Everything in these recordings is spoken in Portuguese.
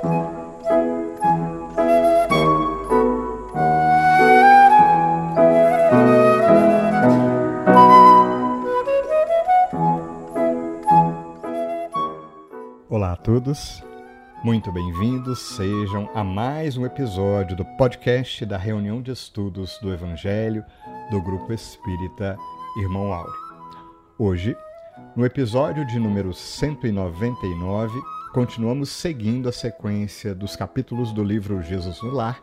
Olá a todos, muito bem-vindos sejam a mais um episódio do podcast da reunião de estudos do Evangelho do Grupo Espírita Irmão Áureo. Hoje, no episódio de número 199, continuamos seguindo a sequência dos capítulos do livro Jesus no Lar,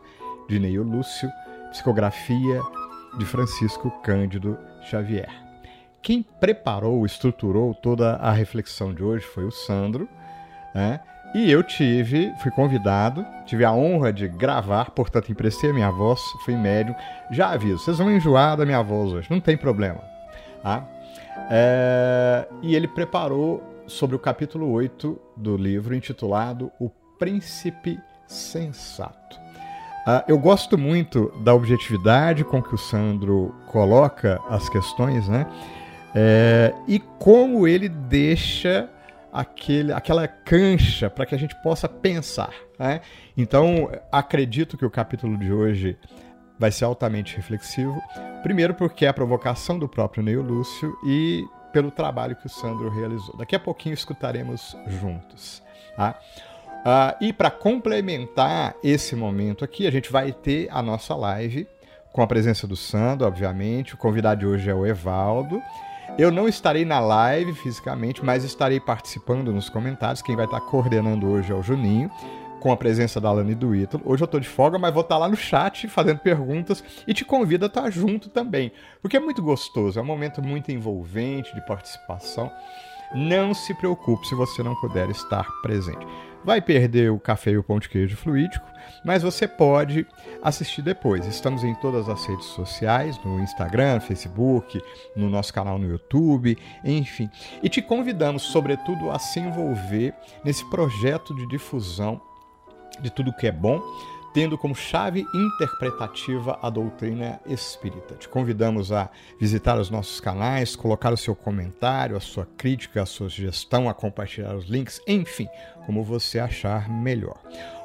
de Neio Lúcio, psicografia de Francisco Cândido Xavier. Quem preparou, estruturou toda a reflexão de hoje foi o Sandro, né? E eu tive, fui convidado, tive a honra de gravar, portanto emprestei a minha voz, fui médium. Já aviso, vocês vão enjoar da minha voz hoje, não tem problema. Tá? É, e ele preparou sobre o capítulo 8 do livro intitulado O Príncipe Sensato. Uh, eu gosto muito da objetividade com que o Sandro coloca as questões, né? É, e como ele deixa aquele, aquela cancha para que a gente possa pensar. Né? Então, acredito que o capítulo de hoje vai ser altamente reflexivo. Primeiro, porque é a provocação do próprio Neil Lúcio e pelo trabalho que o Sandro realizou. Daqui a pouquinho escutaremos juntos. Tá? Uh, e para complementar esse momento aqui, a gente vai ter a nossa live com a presença do Sandro, obviamente. O convidado de hoje é o Evaldo. Eu não estarei na live fisicamente, mas estarei participando nos comentários. Quem vai estar coordenando hoje é o Juninho, com a presença da Alane e do Ítalo. Hoje eu estou de folga, mas vou estar lá no chat fazendo perguntas e te convido a estar junto também, porque é muito gostoso, é um momento muito envolvente de participação. Não se preocupe se você não puder estar presente. Vai perder o café e o pão de queijo fluídico, mas você pode assistir depois. Estamos em todas as redes sociais, no Instagram, Facebook, no nosso canal no YouTube, enfim. E te convidamos, sobretudo, a se envolver nesse projeto de difusão de tudo que é bom tendo como chave interpretativa a doutrina espírita. Te convidamos a visitar os nossos canais, colocar o seu comentário, a sua crítica, a sua sugestão, a compartilhar os links, enfim, como você achar melhor.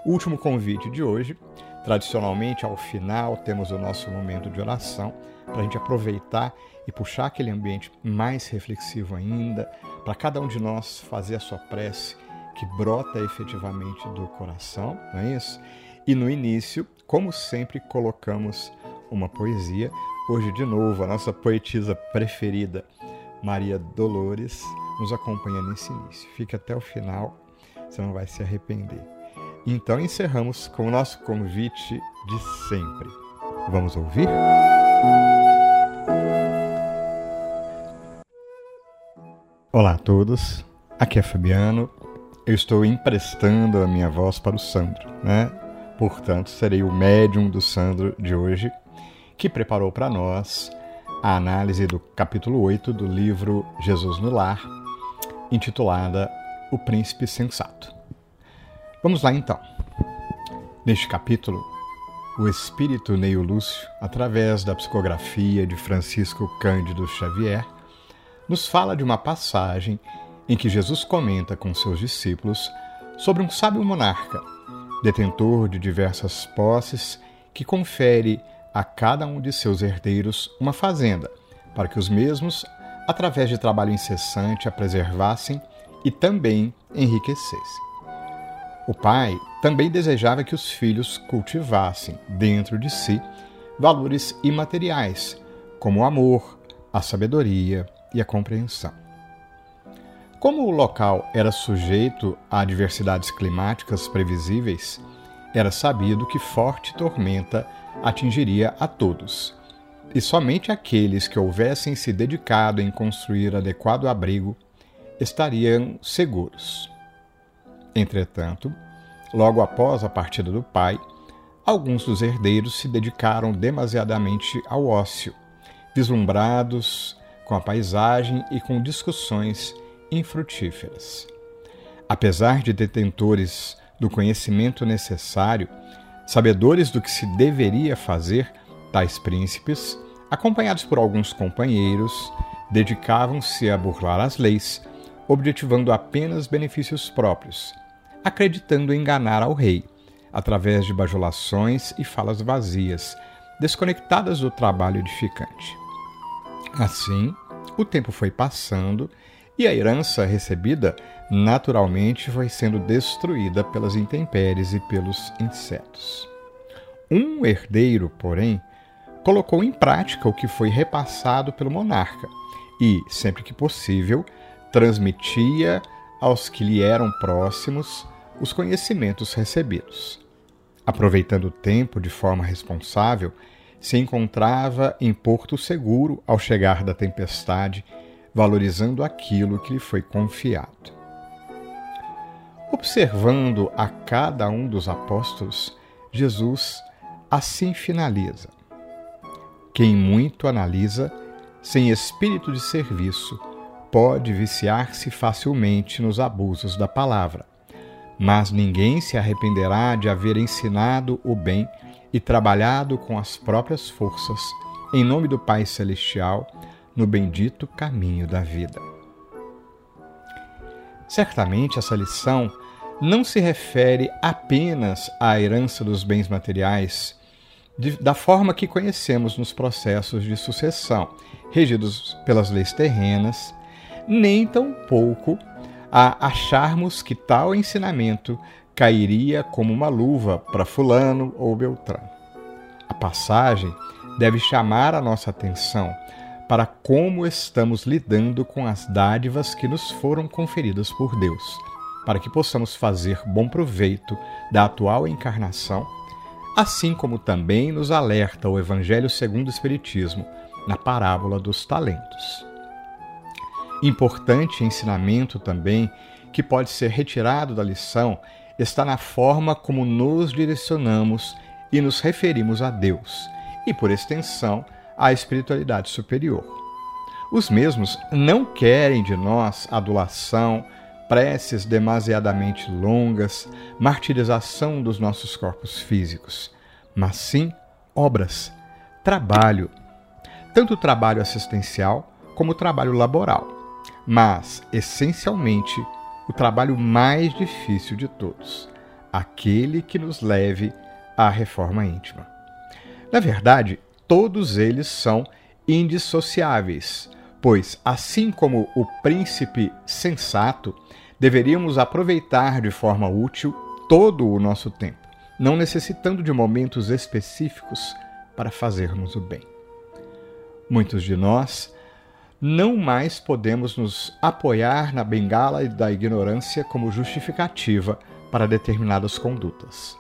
O último convite de hoje, tradicionalmente ao final, temos o nosso momento de oração para a gente aproveitar e puxar aquele ambiente mais reflexivo ainda, para cada um de nós fazer a sua prece que brota efetivamente do coração, não é isso? E no início, como sempre, colocamos uma poesia. Hoje, de novo, a nossa poetisa preferida, Maria Dolores, nos acompanha nesse início. Fique até o final, você não vai se arrepender. Então encerramos com o nosso convite de sempre. Vamos ouvir? Olá a todos, aqui é Fabiano. Eu estou emprestando a minha voz para o Sandro, né? Portanto, serei o médium do Sandro de hoje, que preparou para nós a análise do capítulo 8 do livro Jesus no Lar, intitulada O Príncipe Sensato. Vamos lá então. Neste capítulo, o espírito Neio Lúcio, através da psicografia de Francisco Cândido Xavier, nos fala de uma passagem em que Jesus comenta com seus discípulos sobre um sábio monarca detentor de diversas posses, que confere a cada um de seus herdeiros uma fazenda, para que os mesmos, através de trabalho incessante, a preservassem e também enriquecessem. O pai também desejava que os filhos cultivassem dentro de si valores imateriais, como o amor, a sabedoria e a compreensão. Como o local era sujeito a adversidades climáticas previsíveis, era sabido que forte tormenta atingiria a todos, e somente aqueles que houvessem se dedicado em construir adequado abrigo estariam seguros. Entretanto, logo após a partida do pai, alguns dos herdeiros se dedicaram demasiadamente ao ócio, vislumbrados com a paisagem e com discussões infrutíferas. Apesar de detentores do conhecimento necessário, sabedores do que se deveria fazer, tais príncipes, acompanhados por alguns companheiros, dedicavam-se a burlar as leis, objetivando apenas benefícios próprios, acreditando enganar ao rei, através de bajulações e falas vazias, desconectadas do trabalho edificante. Assim, o tempo foi passando e a herança recebida naturalmente foi sendo destruída pelas intempéries e pelos insetos. Um herdeiro, porém, colocou em prática o que foi repassado pelo monarca e, sempre que possível, transmitia aos que lhe eram próximos os conhecimentos recebidos. Aproveitando o tempo de forma responsável, se encontrava em porto seguro ao chegar da tempestade, valorizando aquilo que lhe foi confiado. Observando a cada um dos apóstolos, Jesus assim finaliza: Quem muito analisa, sem espírito de serviço, pode viciar-se facilmente nos abusos da palavra. Mas ninguém se arrependerá de haver ensinado o bem e trabalhado com as próprias forças, em nome do Pai Celestial, no bendito caminho da vida. Certamente essa lição não se refere apenas à herança dos bens materiais, de, da forma que conhecemos nos processos de sucessão, regidos pelas leis terrenas, nem tampouco a acharmos que tal ensinamento cairia como uma luva para Fulano ou Beltrano. A passagem deve chamar a nossa atenção para como estamos lidando com as dádivas que nos foram conferidas por Deus, para que possamos fazer bom proveito da atual encarnação, assim como também nos alerta o Evangelho segundo o Espiritismo na parábola dos talentos. Importante ensinamento também que pode ser retirado da lição está na forma como nos direcionamos e nos referimos a Deus e, por extensão, à espiritualidade superior. Os mesmos não querem de nós adulação, preces demasiadamente longas, martirização dos nossos corpos físicos, mas sim obras, trabalho, tanto trabalho assistencial como trabalho laboral, mas essencialmente o trabalho mais difícil de todos, aquele que nos leve à reforma íntima. Na verdade, todos eles são indissociáveis, pois, assim como o príncipe sensato, deveríamos aproveitar de forma útil todo o nosso tempo, não necessitando de momentos específicos para fazermos o bem. Muitos de nós não mais podemos nos apoiar na bengala da ignorância como justificativa para determinadas condutas.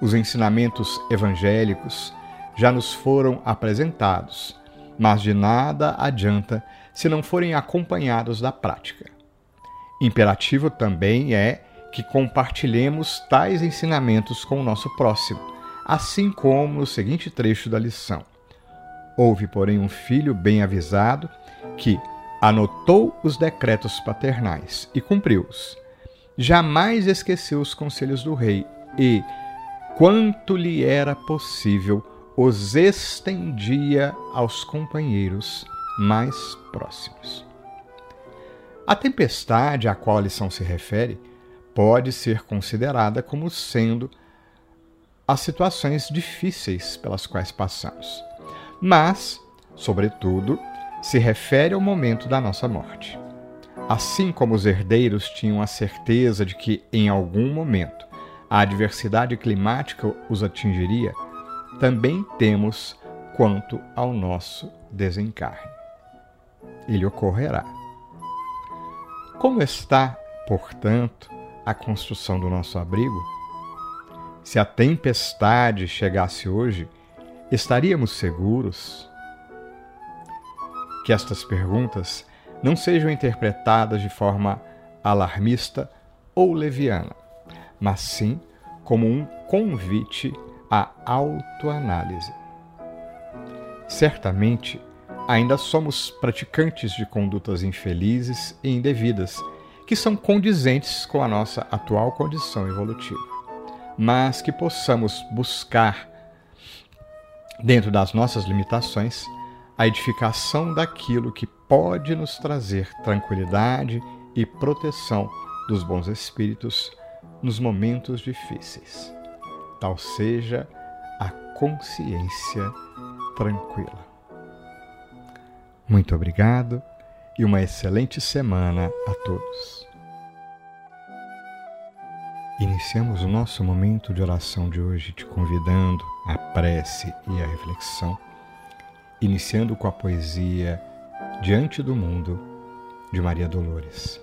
Os ensinamentos evangélicos já nos foram apresentados, mas de nada adianta se não forem acompanhados da prática. Imperativo também é que compartilhemos tais ensinamentos com o nosso próximo, assim como no seguinte trecho da lição. Houve, porém, um filho bem avisado que anotou os decretos paternais e cumpriu-os. Jamais esqueceu os conselhos do rei e, quanto lhe era possível, os estendia aos companheiros mais próximos. A tempestade a qual a lição se refere pode ser considerada como sendo as situações difíceis pelas quais passamos, mas, sobretudo, se refere ao momento da nossa morte. Assim como os herdeiros tinham a certeza de que, em algum momento, a adversidade climática os atingiria, também temos quanto ao nosso desencarne. Ele ocorrerá. Como está, portanto, a construção do nosso abrigo? Se a tempestade chegasse hoje, estaríamos seguros? que estas perguntas não sejam interpretadas de forma alarmista ou leviana, mas sim como um convite à autoanálise. Certamente, ainda somos praticantes de condutas infelizes e indevidas, que são condizentes com a nossa atual condição evolutiva, mas que possamos buscar, dentro das nossas limitações, a edificação daquilo que pode nos trazer tranquilidade e proteção dos bons espíritos nos momentos difíceis. Tal seja a consciência tranquila. Muito obrigado e uma excelente semana a todos. Iniciamos o nosso momento de oração de hoje te convidando à prece e à reflexão, iniciando com a poesia Diante do Mundo de Maria Dolores.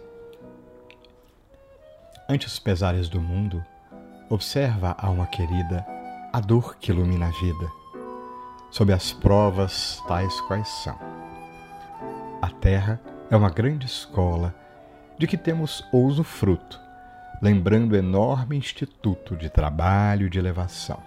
Ante os pesares do mundo, observa, alma querida, a dor que ilumina a vida, sob as provas tais quais são. A terra é uma grande escola de que temos ouso fruto, lembrando enorme instituto de trabalho e de elevação.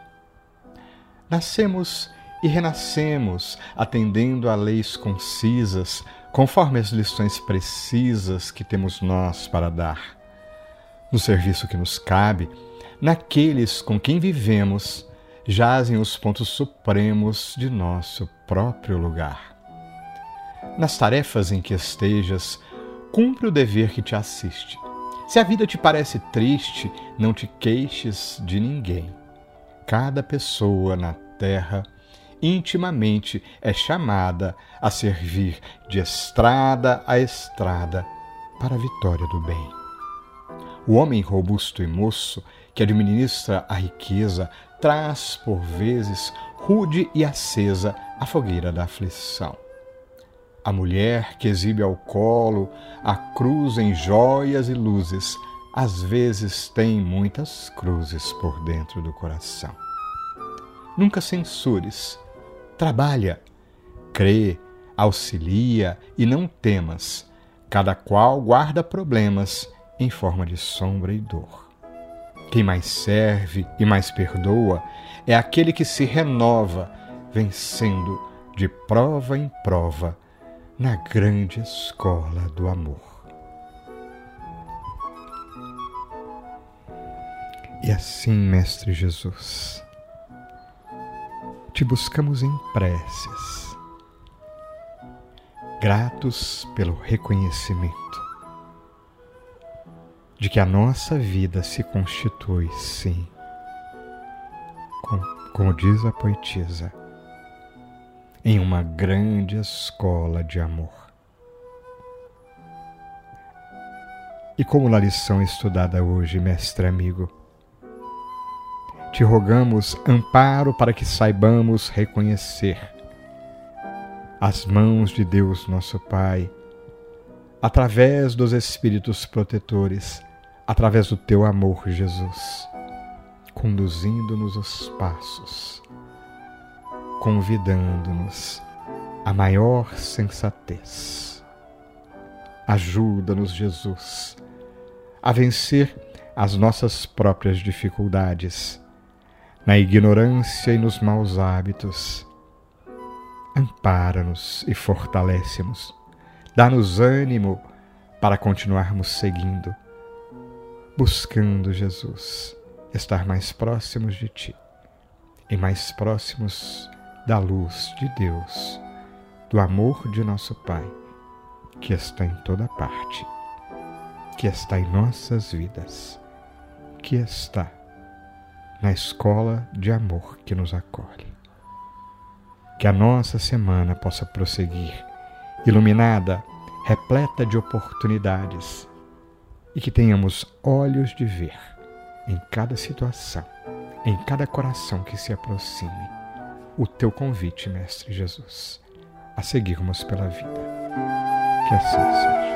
Nascemos e renascemos atendendo a leis concisas, conforme as lições precisas que temos nós para dar no serviço que nos cabe, naqueles com quem vivemos, jazem os pontos supremos de nosso próprio lugar. Nas tarefas em que estejas, cumpre o dever que te assiste. Se a vida te parece triste, não te queixes de ninguém. Cada pessoa na terra intimamente é chamada a servir de estrada a estrada para a vitória do bem. O homem robusto e moço, que administra a riqueza, traz por vezes rude e acesa a fogueira da aflição. A mulher que exibe ao colo a cruz em joias e luzes, às vezes tem muitas cruzes por dentro do coração. Nunca censures, trabalha, crê, auxilia e não temas. Cada qual guarda problemas em forma de sombra e dor. Quem mais serve e mais perdoa é aquele que se renova, vencendo de prova em prova na grande escola do amor. E assim, Mestre Jesus, te buscamos em preces, gratos pelo reconhecimento de que a nossa vida se constitui, sim, como, como diz a poetisa, em uma grande escola de amor. E como na lição estudada hoje, mestre amigo, te rogamos amparo para que saibamos reconhecer as mãos de Deus, nosso Pai, através dos Espíritos protetores através do teu amor, Jesus, conduzindo-nos os passos, convidando-nos à maior sensatez. Ajuda-nos, Jesus, a vencer as nossas próprias dificuldades, na ignorância e nos maus hábitos. Ampara-nos e fortalece-nos. Dá-nos ânimo para continuarmos seguindo buscando Jesus, estar mais próximos de Ti e mais próximos da luz de Deus, do amor de nosso Pai, que está em toda parte, que está em nossas vidas, que está na escola de amor que nos acolhe. Que a nossa semana possa prosseguir iluminada, repleta de oportunidades e que tenhamos olhos de ver em cada situação, em cada coração que se aproxime, o teu convite, Mestre Jesus, a seguirmos pela vida. Que assim seja.